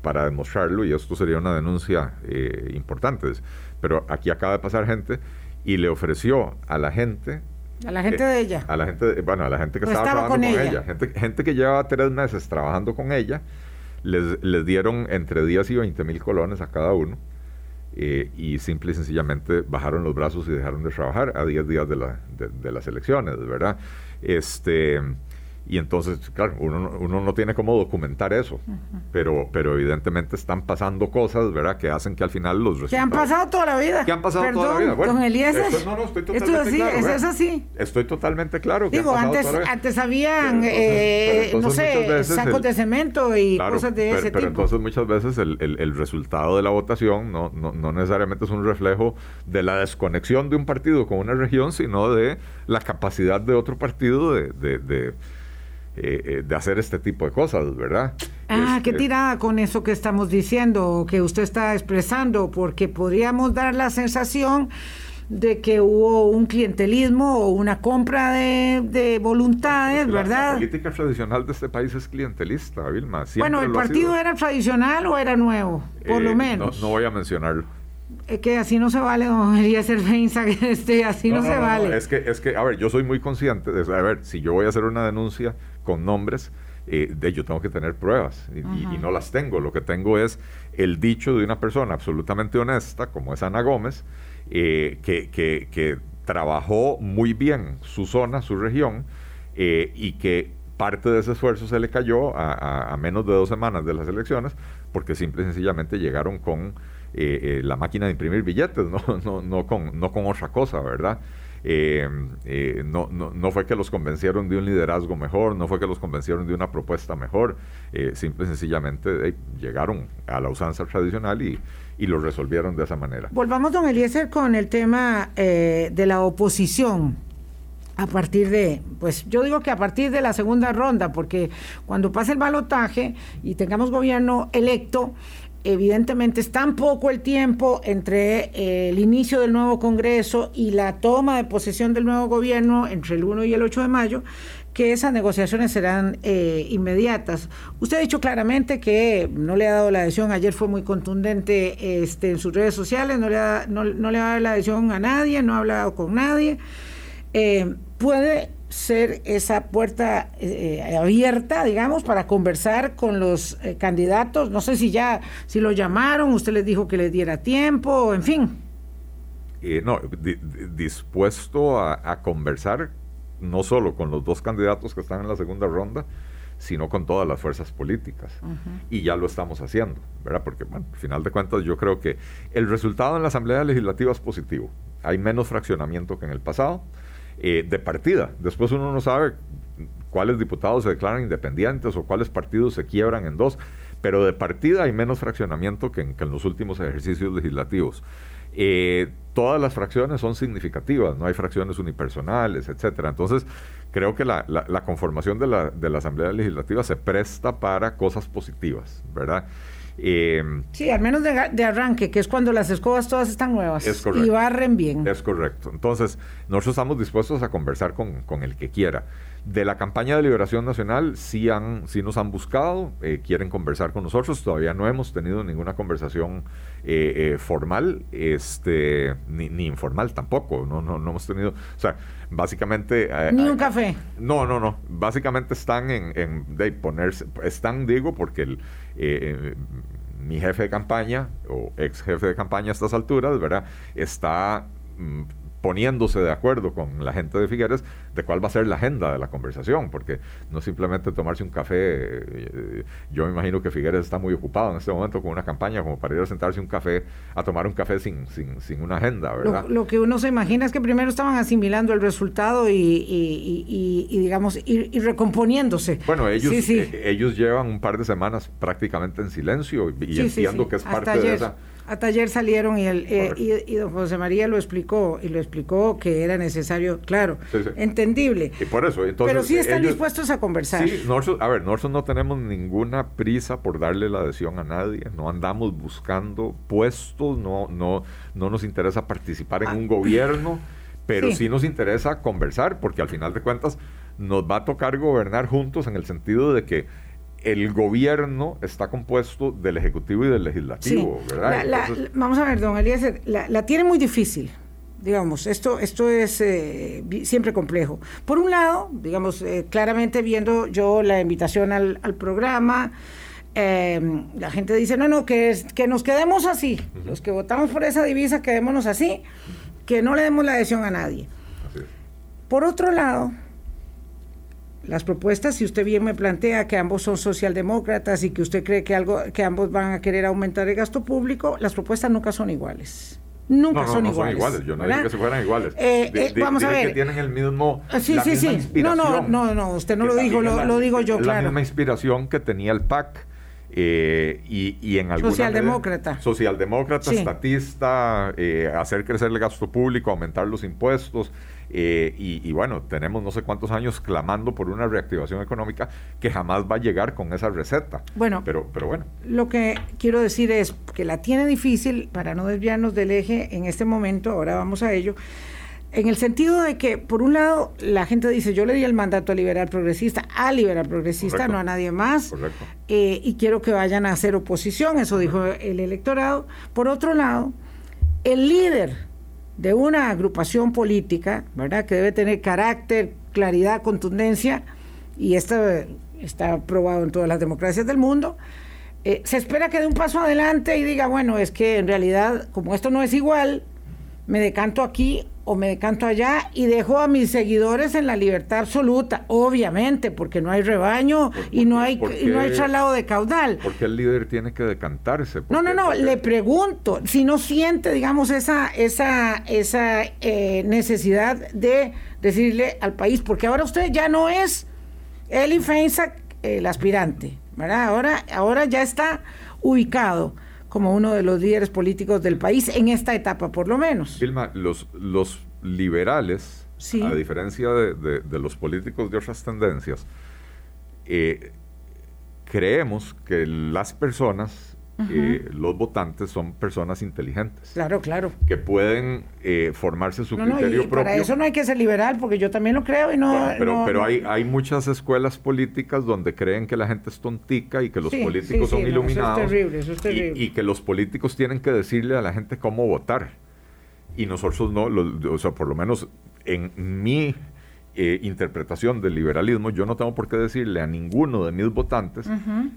para demostrarlo y esto sería una denuncia eh, importante. Pero aquí acaba de pasar gente y le ofreció a la gente a la gente de ella. A la gente, bueno, a la gente que estaba, trabajando con, ella. Gente, gente, que llevaba tres meses trabajando con ella, les, les dieron entre 10 y 20 mil colones a cada uno eh, y simple y sencillamente bajaron los brazos y dejaron de trabajar a 10 días de, la, de, las elecciones, ¿verdad? Este, y entonces, claro, uno, uno no tiene cómo documentar eso, pero, pero evidentemente están pasando cosas, ¿verdad?, que hacen que al final los resultados... Que han pasado toda la vida. Que han pasado toda la vida. Bueno, Eliezer. Esto, no, no, estoy totalmente esto claro. Eso es así. Estoy totalmente claro. Que Digo, antes, antes habían, eh, no sé, sacos de cemento y cosas de ese tipo. Pero entonces muchas veces el, el, el, resultado de la votación no, no, no necesariamente es un reflejo de la desconexión de un partido con una región, sino de la capacidad de otro partido de, de, de eh, eh, de hacer este tipo de cosas, ¿verdad? Ah, qué tirada con eso que estamos diciendo, que usted está expresando, porque podríamos dar la sensación de que hubo un clientelismo o una compra de, voluntades, ¿verdad? La política tradicional de este país es clientelista, Vilma. Bueno, ¿el partido era tradicional o era nuevo? Por lo eh, menos. No, voy a mencionarlo. Es que así no se vale, don Eliezer Feinza, este, así no, se vale. es que, es que, a ver, yo soy muy consciente de, a ver, si yo voy a hacer una denuncia con nombres, eh, de yo tengo que tener pruebas y, no las tengo. Lo que tengo es el dicho de una persona absolutamente honesta, como es Ana Gómez, eh, que, que, trabajó muy bien su zona, su región, eh, y que parte de ese esfuerzo se le cayó a, menos de dos semanas de las elecciones, porque simple y sencillamente llegaron con la máquina de imprimir billetes, no, no, no, con, no con otra cosa, ¿verdad? Eh, eh, no, no, no, fue que los convencieron de un liderazgo mejor, no fue que los convencieron de una propuesta mejor, eh, simple y sencillamente llegaron a la usanza tradicional y, y, lo resolvieron de esa manera. Volvamos, don Eliezer, con el tema de la oposición. A partir de, pues yo digo que a partir de la segunda ronda, porque cuando pase el balotaje y tengamos gobierno electo, evidentemente es tan poco el tiempo entre eh, el inicio del nuevo Congreso y la toma de posesión del nuevo gobierno entre el 1 y el 8 de mayo, que esas negociaciones serán eh, inmediatas. Usted ha dicho claramente que no le ha dado la adhesión, ayer fue muy contundente este, en sus redes sociales, no le, ha, no, le ha dado la adhesión a nadie, no ha hablado con nadie. Eh, puede ser esa puerta eh, abierta, digamos, para conversar con los eh, candidatos. No sé si ya, si lo llamaron, usted les dijo que les diera tiempo, en fin. Eh, no, dispuesto a, conversar no solo con los dos candidatos que están en la segunda ronda, sino con todas las fuerzas políticas. Y ya lo estamos haciendo, ¿verdad? Porque, bueno, al final de cuentas, yo creo que el resultado en la Asamblea Legislativa es positivo. Hay menos fraccionamiento que en el pasado eh, de partida. Después uno no sabe cuáles diputados se declaran independientes o cuáles partidos se quiebran en dos, pero de partida hay menos fraccionamiento que en, los últimos ejercicios legislativos. Eh, todas las fracciones son significativas, no hay fracciones unipersonales, etcétera. Entonces, creo que la, conformación de la, de la Asamblea Legislativa se presta para cosas positivas, ¿verdad? Eh, sí, al menos de, arranque, que es cuando las escobas todas están nuevas y barren bien. Es correcto. Entonces, nosotros estamos dispuestos a conversar con, el que quiera. De la campaña de liberación nacional sí, han, sí nos han buscado, eh, quieren conversar con nosotros, todavía no hemos tenido ninguna conversación eh, eh, formal, este, ni, ni, informal tampoco, no, no, no hemos tenido, o sea, básicamente... ni un café. No, no, no, básicamente están en, en de ponerse, están digo porque el mi jefe de campaña, o ex jefe de campaña a estas alturas, ¿verdad? Está mm, poniéndose de acuerdo con la gente de Figueres de cuál va a ser la agenda de la conversación, porque no simplemente tomarse un café, eh, yo me imagino que Figueres está muy ocupado en este momento con una campaña como para ir a sentarse un café, a tomar un café sin, sin, sin una agenda, ¿verdad? Lo, que uno se imagina es que primero estaban asimilando el resultado y, y, y, digamos, ir, recomponiéndose. Bueno, ellos, eh, ellos llevan un par de semanas prácticamente en silencio y, entiendo que es parte de esa a taller salieron y, el, eh, y, don José María lo explicó y lo explicó que era necesario, claro, entendible. Y por eso, entonces, Pero sí están dispuestos a conversar. Sí, a ver, nosotros no tenemos ninguna prisa por darle la adhesión a nadie, no andamos buscando puestos, no, no, no nos interesa participar en ah. un gobierno, pero sí nos interesa conversar, porque al final de cuentas nos va a tocar gobernar juntos en el sentido de que el gobierno está compuesto del Ejecutivo y del Legislativo, ¿verdad? vamos a ver, don Eliezer, la, tiene muy difícil. Digamos, esto, esto es eh, siempre complejo. Por un lado, digamos, eh, claramente viendo yo la invitación al, programa, em, la gente dice, no, no, que, que nos quedemos así. Los que votamos por esa divisa, quedémonos así, que no le demos la adhesión a nadie. Por otro lado, las propuestas, si usted bien me plantea que ambos son socialdemócratas y que usted cree que algo que ambos van a querer aumentar el gasto público, las propuestas nunca son iguales. Nunca son, no iguales, son iguales. Yo no dije que se fueran iguales. Eh, eh, vamos a ver. que tienen el mismo. Ah, sí, sí, sí. No, no, no, no, usted no lo dijo, lo, digo yo, claro. La misma inspiración que tenía el PAC. Eh, y, y, en alguna socialdemócrata socialdemócrata estatista hacer crecer el gasto público aumentar los impuestos eh, y, bueno, tenemos no sé cuántos años clamando por una reactivación económica que jamás va a llegar con esa receta. Bueno, pero, pero bueno. Lo que quiero decir es que la tiene difícil para no desviarnos del eje en este momento, ahora vamos a ello. En el sentido de que, por un lado, la gente dice, yo le di el mandato a liberal progresista, a liberal progresista, no a nadie más, eh, y quiero que vayan a hacer oposición, eso dijo el electorado. Por otro lado, el líder de una agrupación política, ¿verdad? Que debe tener carácter, claridad, contundencia, y esto está probado en todas las democracias del mundo. Eh, se espera que dé un paso adelante y diga, bueno, es que en realidad, como esto no es igual, me decanto aquí o me decanto allá y dejo a mis seguidores en la libertad absoluta, obviamente, porque no hay rebaño y no hay no hay traslado de caudal. Porque el líder tiene que decantarse. No, no, no, le pregunto, si no siente, digamos, esa esa esa eh, necesidad de decirle al país, porque ahora usted ya no es Eli Feinsack el aspirante, ¿verdad? Ahora ahora ya está ubicado como uno de los líderes políticos del país en esta etapa, por lo menos. Vilma, los, los liberales, a diferencia de, los políticos de otras tendencias, eh, creemos que las personas eh, los votantes son personas inteligentes. Claro, claro. Que pueden eh, formarse su criterio propio. Para eso no hay que ser liberal, porque yo también lo creo y no. pero pero hay, hay muchas escuelas políticas donde creen que la gente es tontica y que los políticos son iluminados. eso es terrible, eso es terrible. Y, que los políticos tienen que decirle a la gente cómo votar. Y nosotros no, o sea, por lo menos en mi eh, interpretación del liberalismo, yo no tengo por qué decirle a ninguno de mis votantes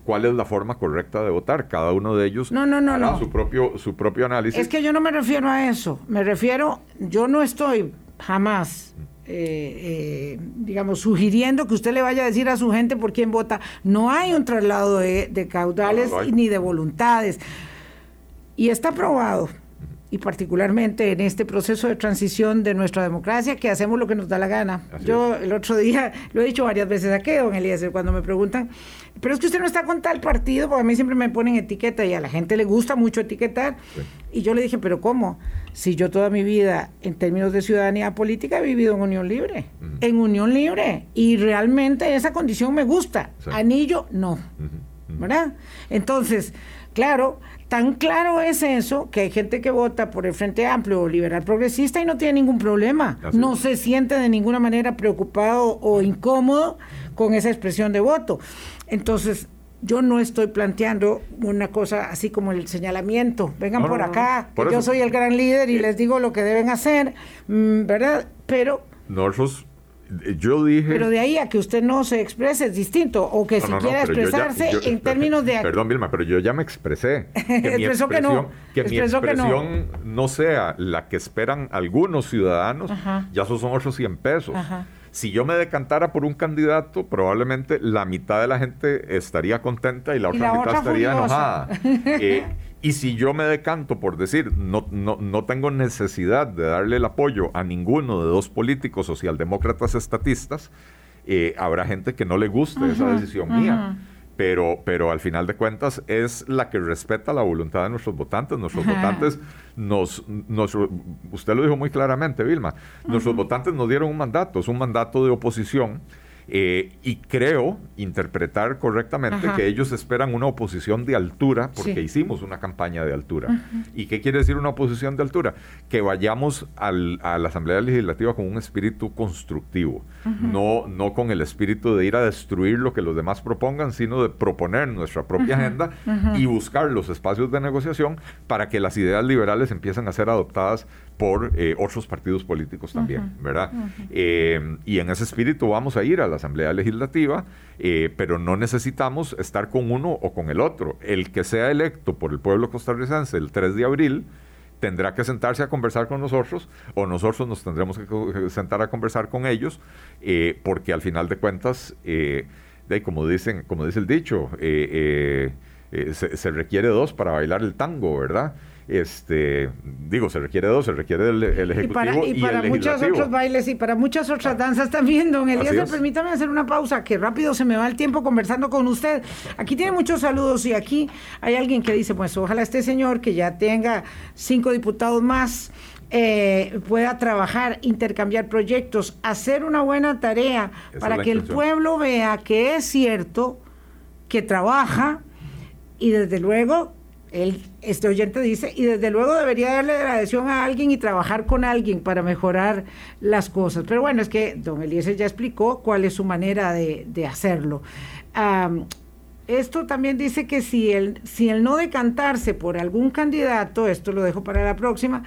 cuál es la forma correcta de votar. Cada uno de ellos no, no, no, no. su propio su propio análisis. Es que yo no me refiero a eso. Me refiero, yo no estoy jamás eh, eh, digamos, sugiriendo que usted le vaya a decir a su gente por quién vota. No hay un traslado de, caudales ni de voluntades. Y está probado y particularmente en este proceso de transición de nuestra democracia, que hacemos lo que nos da la gana. Yo el otro día lo he dicho varias veces aquí, don Eliezer, cuando me preguntan, pero es que usted no está con tal partido, porque a mí siempre me ponen etiqueta y a la gente le gusta mucho etiquetar. Y yo le dije, pero ¿cómo? Si yo toda mi vida, en términos de ciudadanía política, he vivido en unión libre, en unión libre, y realmente esa condición me gusta. Anillo, no. ¿Verdad? Entonces, Claro, tan claro es eso que hay gente que vota por el Frente Amplio o Liberal Progresista y no tiene ningún problema. no se siente de ninguna manera preocupado o incómodo con esa expresión de voto. Entonces, yo no estoy planteando una cosa así como el señalamiento. Vengan por acá, yo soy el gran líder y les digo lo que deben hacer, mm, ¿verdad? Pero... Nosotros yo dije... Pero de ahí a que usted no se exprese es distinto, o que si quiera expresarse en términos de... Perdón, Vilma, pero yo ya me expresé. Que mi expresión, que no. Que mi expresión no. sea la que esperan algunos ciudadanos, ya esos son otros 100 pesos. Si yo me decantara por un candidato, probablemente la mitad de la gente estaría contenta y la otra mitad estaría enojada. Eh, y si yo me decanto por decir, no, no, no tengo necesidad de darle el apoyo a ninguno de dos políticos socialdemócratas estatistas, eh, habrá gente que no le guste esa decisión mía. Pero, pero al final de cuentas es la que respeta la voluntad de nuestros votantes. Nuestros votantes nos, nos, usted lo dijo muy claramente, Vilma, nuestros votantes nos dieron un mandato, es un mandato de oposición eh, y creo interpretar correctamente que ellos esperan una oposición de altura, porque hicimos una campaña de altura. ¿Y qué quiere decir una oposición de altura? Que vayamos al, a la Asamblea Legislativa con un espíritu constructivo, no, no con el espíritu de ir a destruir lo que los demás propongan, sino de proponer nuestra propia agenda y buscar los espacios de negociación para que las ideas liberales empiecen a ser adoptadas por eh, otros partidos políticos también, ¿verdad? Eh, y en ese espíritu vamos a ir a la Asamblea Legislativa, eh, pero no necesitamos estar con uno o con el otro. El que sea electo por el pueblo costarricense el 3 de abril tendrá que sentarse a conversar con nosotros o nosotros nos tendremos que sentar a conversar con ellos, porque al final de cuentas, de, como, dicen, como dice el dicho, se, se requiere dos para bailar el tango, ¿verdad? Este digo se requiere dos se requiere el, ejecutivo y para, y para muchos otros bailes y para muchas otras danzas también don Elías permítame hacer una pausa que rápido se me va el tiempo conversando con usted. Aquí tiene muchos saludos y aquí hay alguien que dice pues ojalá este señor que ya tenga cinco diputados más eh, pueda trabajar, intercambiar proyectos, hacer una buena tarea para que el pueblo vea que es cierto que trabaja y desde luego este oyente dice, y desde luego debería darle agradección a alguien y trabajar con alguien para mejorar las cosas. Pero bueno, es que don Eliezer ya explicó cuál es su manera de, hacerlo. esto también dice que si el, si el no decantarse por algún candidato, esto lo dejo para la próxima,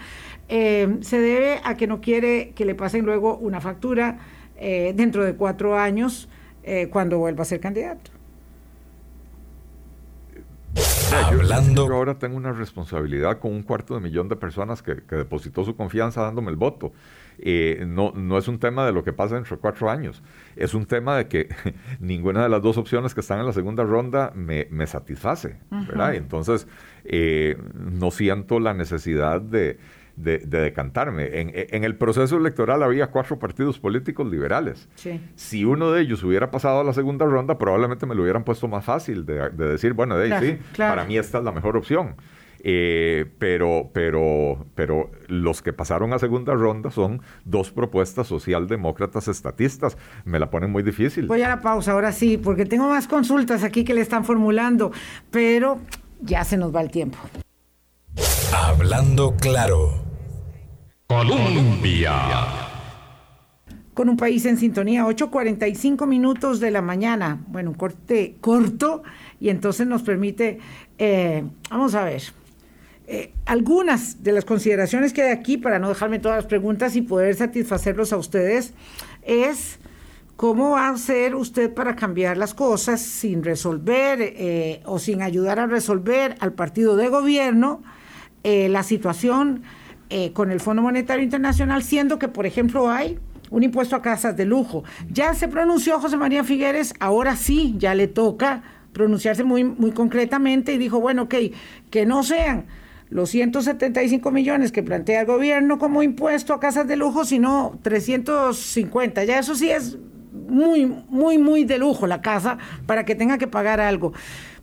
eh, se debe a que no quiere que le pasen luego una factura eh, dentro de cuatro años eh, cuando vuelva a ser candidato. Hablando. Yo, ahora tengo una responsabilidad con un cuarto de millón de personas que, depositó su confianza dándome el voto. Eh, no, no es un tema de lo que pasa dentro de cuatro años, es un tema de que ninguna de las dos opciones que están en la segunda ronda me, satisface, ¿verdad? entonces eh, no siento la necesidad de, de, decantarme. En, el proceso electoral había cuatro partidos políticos liberales. Si uno de ellos hubiera pasado a la segunda ronda, probablemente me lo hubieran puesto más fácil de, decir, bueno, de ahí sí, para mí esta es la mejor opción. Eh, pero, pero, pero los que pasaron a segunda ronda son dos propuestas socialdemócratas estatistas. Me la ponen muy difícil. Voy a la pausa, ahora sí, porque tengo más consultas aquí que le están formulando, pero ya se nos va el tiempo. Hablando claro. Colombia. Con un país en sintonía, 8.45 minutos de la mañana. Bueno, un corte corto y entonces nos permite, eh, vamos a ver, eh, algunas de las consideraciones que hay aquí, para no dejarme todas las preguntas y poder satisfacerlos a ustedes, es cómo va a hacer usted para cambiar las cosas sin resolver eh, o sin ayudar a resolver al partido de gobierno la situación eh, con el Fondo Monetario Internacional, siendo que, por ejemplo, hay un impuesto a casas de lujo. Ya se pronunció José María Figueres, ahora sí, ya le toca pronunciarse muy, muy concretamente y dijo, bueno, ok, que no sean los 175 millones que plantea el gobierno como impuesto a casas de lujo, sino 350. Ya eso sí es muy, muy, muy de lujo la casa para que tenga que pagar algo.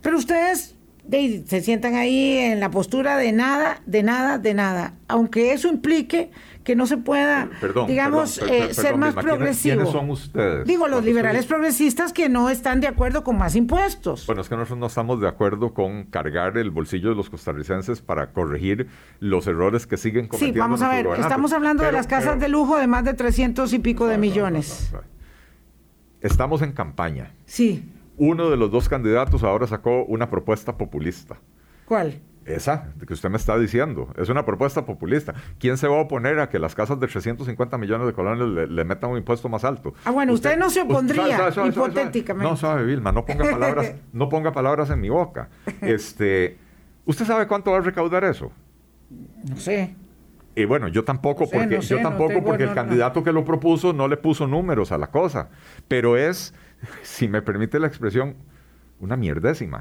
Pero ustedes se sientan ahí en la postura de nada, de nada, de nada. Aunque eso implique que no se pueda, digamos, eh, ser más progresivo. ¿quiénes, son ustedes? Digo, los liberales progresistas que no están de acuerdo con más impuestos. Bueno, es que nosotros no estamos de acuerdo con cargar el bolsillo de los costarricenses para corregir los errores que siguen cometiendo. Sí, vamos a ver, estamos hablando de las casas de lujo de más de 300 y pico de millones. estamos en campaña. Sí. Uno de los dos candidatos ahora sacó una propuesta populista. ¿Cuál? Esa que usted me está diciendo. Es una propuesta populista. ¿Quién se va a oponer a que las casas de 350 millones de colones le, metan un impuesto más alto? Ah, bueno, usted, no se opondría, hipotéticamente. no, sabe, Vilma, no ponga palabras, no ponga palabras en mi boca. Este, ¿Usted sabe cuánto va a recaudar eso? No sé. Y bueno, yo tampoco, porque, yo tampoco porque el candidato que lo propuso no le puso números a la cosa. Pero es, si me permite la expresión, una mierdésima.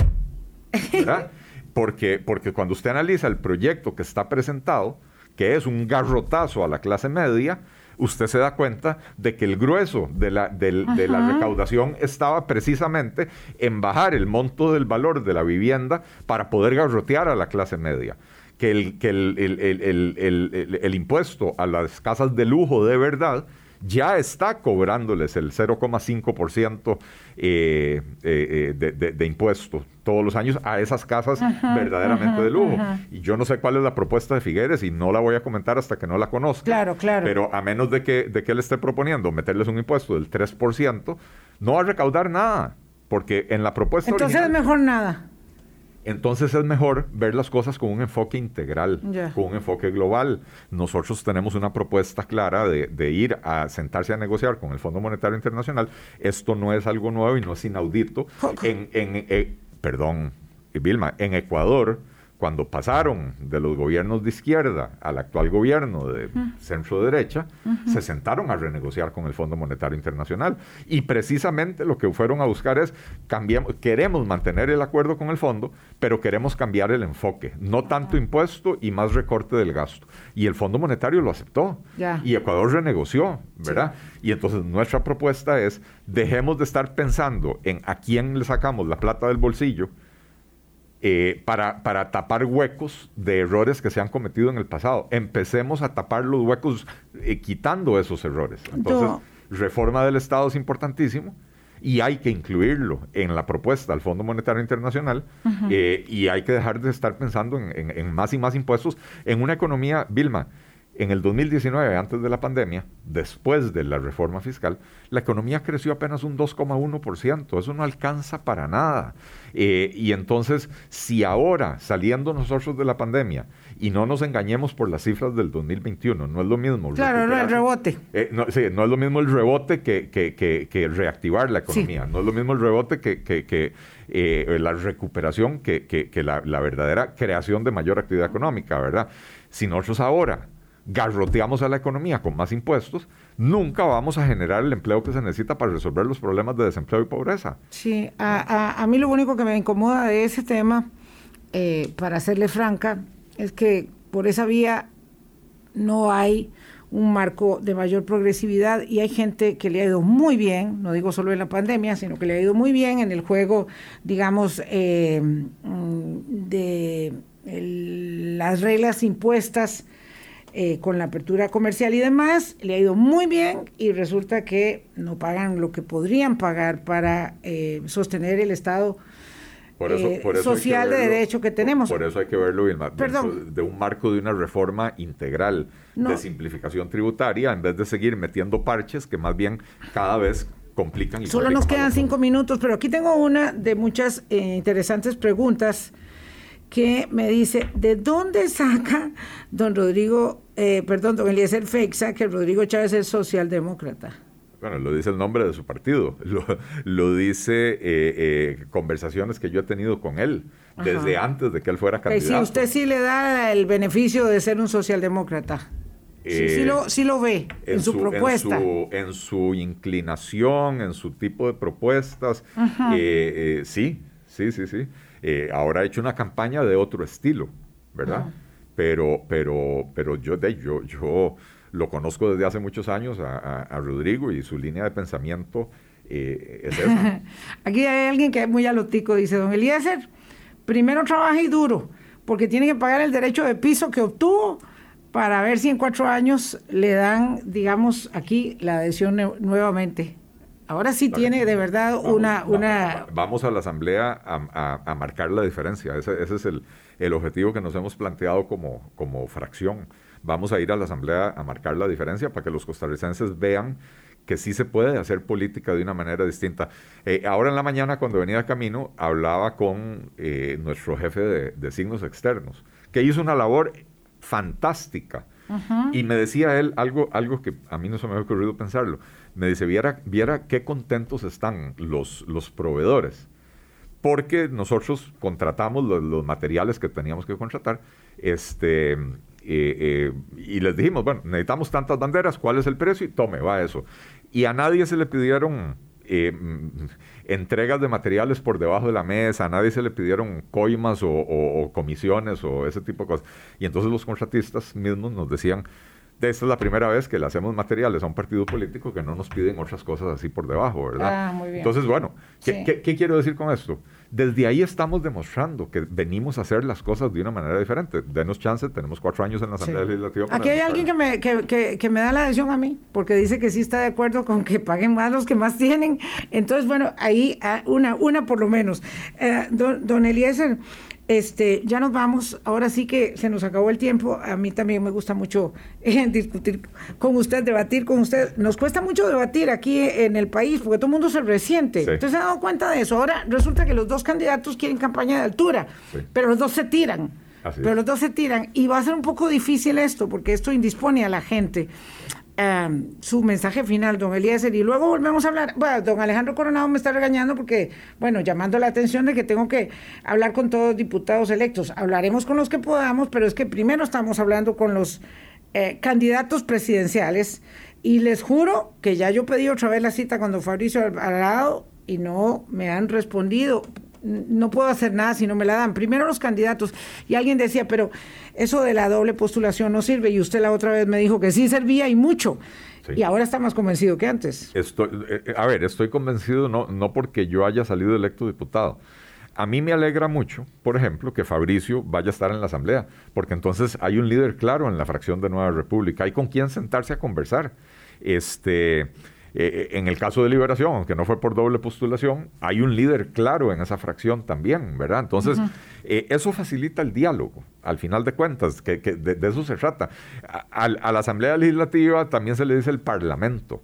¿Verdad? Porque, porque cuando usted analiza el proyecto que está presentado, que es un garrotazo a la clase media, usted se da cuenta de que el grueso de la, de la, recaudación estaba precisamente en bajar el monto del valor de la vivienda para poder garrotear a la clase media. Que el, que el, el, el impuesto a las casas de lujo de verdad ya está cobrándoles el 0,5% eh, eh, eh, de, de, impuestos todos los años a esas casas verdaderamente de lujo. Y yo no sé cuál es la propuesta de Figueres y no la voy a comentar hasta que no la conozca. Claro, claro. Pero a menos de que, de que él esté proponiendo meterles un impuesto del 3%, no va a recaudar nada. Porque en la propuesta Entonces es mejor nada. Entonces es mejor ver las cosas con un enfoque integral, con un enfoque global. Nosotros tenemos una propuesta clara de, ir a sentarse a negociar con el Fondo Monetario Internacional. Esto no es algo nuevo y no es inaudito. En, en eh, perdón, Vilma, en Ecuador cuando pasaron de los gobiernos de izquierda al actual gobierno de centro derecha, se sentaron a renegociar con el Fondo Monetario Internacional. Y precisamente lo que fueron a buscar es, cambiamos, queremos mantener el acuerdo con el fondo, pero queremos cambiar el enfoque. No tanto impuesto y más recorte del gasto. Y el Fondo Monetario lo aceptó. Y Ecuador renegoció, ¿verdad? Y entonces nuestra propuesta es, dejemos de estar pensando en a quién le sacamos la plata del bolsillo eh, para, para tapar huecos de errores que se han cometido en el pasado. Empecemos a tapar los huecos eh, quitando esos errores. Entonces, reforma del Estado es importantísimo y hay que incluirlo en la propuesta del Fondo Monetario Internacional eh, y hay que dejar de estar pensando en, más y más impuestos en una economía, Vilma, en el 2019, antes de la pandemia, después de la reforma fiscal, la economía creció apenas un 2,1%. Eso no alcanza para nada. Eh, y entonces, si ahora, saliendo nosotros de la pandemia, y no nos engañemos por las cifras del 2021, no es lo mismo. Claro, no, el rebote. Eh, no, sí, no es lo mismo el rebote que, que, reactivar la economía. No es lo mismo el rebote que, eh, la recuperación que, la, la verdadera creación de mayor actividad económica, ¿verdad? Si nosotros ahora garroteamos a la economía con más impuestos, nunca vamos a generar el empleo que se necesita para resolver los problemas de desempleo y pobreza. Sí, a, mí lo único que me incomoda de ese tema, eh, para serle franca, es que por esa vía no hay un marco de mayor progresividad y hay gente que le ha ido muy bien, no digo solo en la pandemia, sino que le ha ido muy bien en el juego, digamos, eh, mm, de las reglas impuestas eh, con la apertura comercial y demás, le ha ido muy bien y resulta que no pagan lo que podrían pagar para eh, sostener el Estado eh, social de derecho que tenemos. Por, eso hay que verlo bien, Perdón. de un marco de una reforma integral de simplificación tributaria en vez de seguir metiendo parches que más bien cada vez complican. Y Solo nos quedan cinco minutos, pero aquí tengo una de muchas interesantes preguntas que me dice, ¿de dónde saca don Rodrigo, eh, perdón, don Eliezer Feixa, que Rodrigo Chávez es socialdemócrata? Bueno, lo dice el nombre de su partido, lo, dice eh, eh, conversaciones que yo he tenido con él desde antes de que él fuera candidato. Sí, usted sí le da el beneficio de ser un socialdemócrata. sí, sí, lo, sí lo ve en, su, propuesta. En su, inclinación, en su tipo de propuestas. sí, sí, sí, sí. Eh, ahora ha hecho una campaña de otro estilo, ¿verdad? Pero, pero, pero yo, de, yo, yo lo conozco desde hace muchos años a, Rodrigo y su línea de pensamiento eh, es esa. Aquí hay alguien que es muy alotico, dice don Eliezer, primero trabaja y duro, porque tiene que pagar el derecho de piso que obtuvo para ver si en cuatro años le dan, digamos, aquí la adhesión nuevamente. Ahora sí tiene de verdad una, una... Vamos a la Asamblea a, marcar la diferencia. Ese, es el, el, objetivo que nos hemos planteado como, como fracción. Vamos a ir a la Asamblea a marcar la diferencia para que los costarricenses vean que sí se puede hacer política de una manera distinta. Eh, ahora en la mañana, cuando venía de camino, hablaba con eh, nuestro jefe de, signos externos, que hizo una labor fantástica. Y me decía él algo, algo que a mí no se me había ocurrido pensarlo. Me dice, viera, viera qué contentos están los, los proveedores. Porque nosotros contratamos los, materiales que teníamos que contratar este, eh, y les dijimos, bueno, necesitamos tantas banderas, ¿cuál es el precio? Y tome, va eso. Y a nadie se le pidieron eh, mm, entregas de materiales por debajo de la mesa, a nadie se le pidieron coimas o, comisiones o ese tipo de cosas. Y entonces los contratistas mismos nos decían, esta es la primera vez que le hacemos materiales a un partido político que no nos piden otras cosas así por debajo, ¿verdad? Ah, entonces, bueno, ¿qué, quiero decir con esto? Desde ahí estamos demostrando que venimos a hacer las cosas de una manera diferente. Denos chance, tenemos cuatro años en la Asamblea Legislativa. Aquí hay alguien que me, que, que, me da la adhesión a mí, porque dice que sí está de acuerdo con que paguen más los que más tienen. Entonces, bueno, ahí ah, una, una por lo menos. Eh, don, don Eliezer, este, ya nos vamos. Ahora sí que se nos acabó el tiempo. A mí también me gusta mucho eh, discutir con usted, debatir con usted. Nos cuesta mucho debatir aquí en el país porque todo el mundo se resiente. Usted se ha dado cuenta de eso. Ahora resulta que los dos candidatos quieren campaña de altura, pero los dos se tiran. pero los dos se tiran. Y va a ser un poco difícil esto porque esto indispone a la gente. Em, su mensaje final, don Eliezer, y luego volvemos a hablar. Bueno, don Alejandro Coronado me está regañando porque, bueno, llamando la atención de que tengo que hablar con todos los diputados electos. Hablaremos con los que podamos, pero es que primero estamos hablando con los eh, candidatos presidenciales y les juro que ya yo pedí otra vez la cita cuando Fabricio Alvarado y no me han respondido no puedo hacer nada si no me la dan. Primero los candidatos. Y alguien decía, pero eso de la doble postulación no sirve. Y usted la otra vez me dijo que sí servía y mucho. Y ahora está más convencido que antes. Estoy, eh, eh, a ver, estoy convencido no, no porque yo haya salido electo diputado. A mí me alegra mucho, por ejemplo, que Fabricio vaya a estar en la Asamblea, porque entonces hay un líder claro en la fracción de Nueva República, hay con quien sentarse a conversar. Este, eh, en el caso de Liberación, aunque no fue por doble postulación, hay un líder claro en esa fracción también, ¿verdad? Entonces, eh, eso facilita el diálogo, al final de cuentas, que, de, eso se trata. A, la Asamblea Legislativa también se le dice el Parlamento.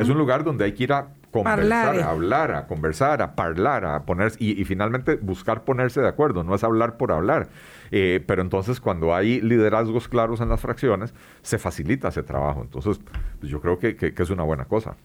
Es un lugar donde hay que ir a conversar, a hablar, a conversar, a hablar, a ponerse, y, finalmente buscar ponerse de acuerdo, no es hablar por hablar. Eh, pero entonces cuando hay liderazgos claros en las fracciones, se facilita ese trabajo. Entonces, pues yo creo que, que es una buena cosa.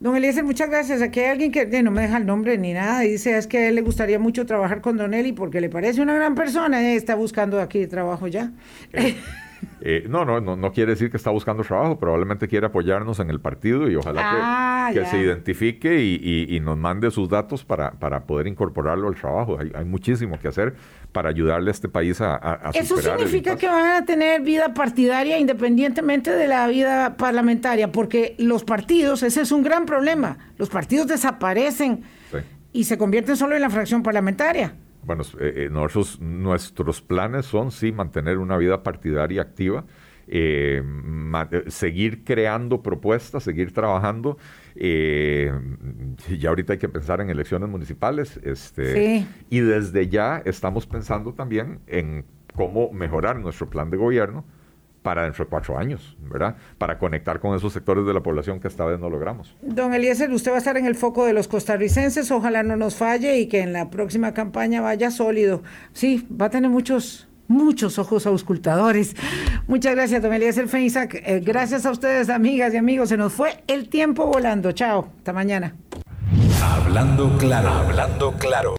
Don Eliezer, muchas gracias. Aquí hay alguien que no me deja el nombre ni nada y dice es que a él le gustaría mucho trabajar con Don Eli porque le parece una gran persona y está buscando aquí trabajo ya. Eh, eh, no, no, no, quiere decir que está buscando trabajo, probablemente quiere apoyarnos en el partido y ojalá que, ah, se identifique y, nos mande sus datos para, para poder incorporarlo al trabajo. Hay, hay, muchísimo que hacer para ayudarle a este país a, a, Eso significa que van a tener vida partidaria independientemente de la vida parlamentaria, porque los partidos, ese es un gran problema, los partidos desaparecen y se convierten solo en la fracción parlamentaria bueno, eh, eh, nosotros, nuestros planes son, sí, mantener una vida partidaria activa, eh, seguir creando propuestas, seguir trabajando. Y ya ahorita hay que pensar en elecciones municipales. Este, Y desde ya estamos pensando también en cómo mejorar nuestro plan de gobierno para dentro de cuatro años, ¿verdad? Para conectar con esos sectores de la población que esta vez no logramos. Don Eliezer, usted va a estar en el foco de los costarricenses, ojalá no nos falle y que en la próxima campaña vaya sólido. Sí, va a tener muchos muchos ojos auscultadores. Muchas gracias, don Eliezer Feinsack. Eh, gracias a ustedes, amigas y amigos. Se nos fue el tiempo volando. Chao, hasta mañana. Hablando claro, hablando claro.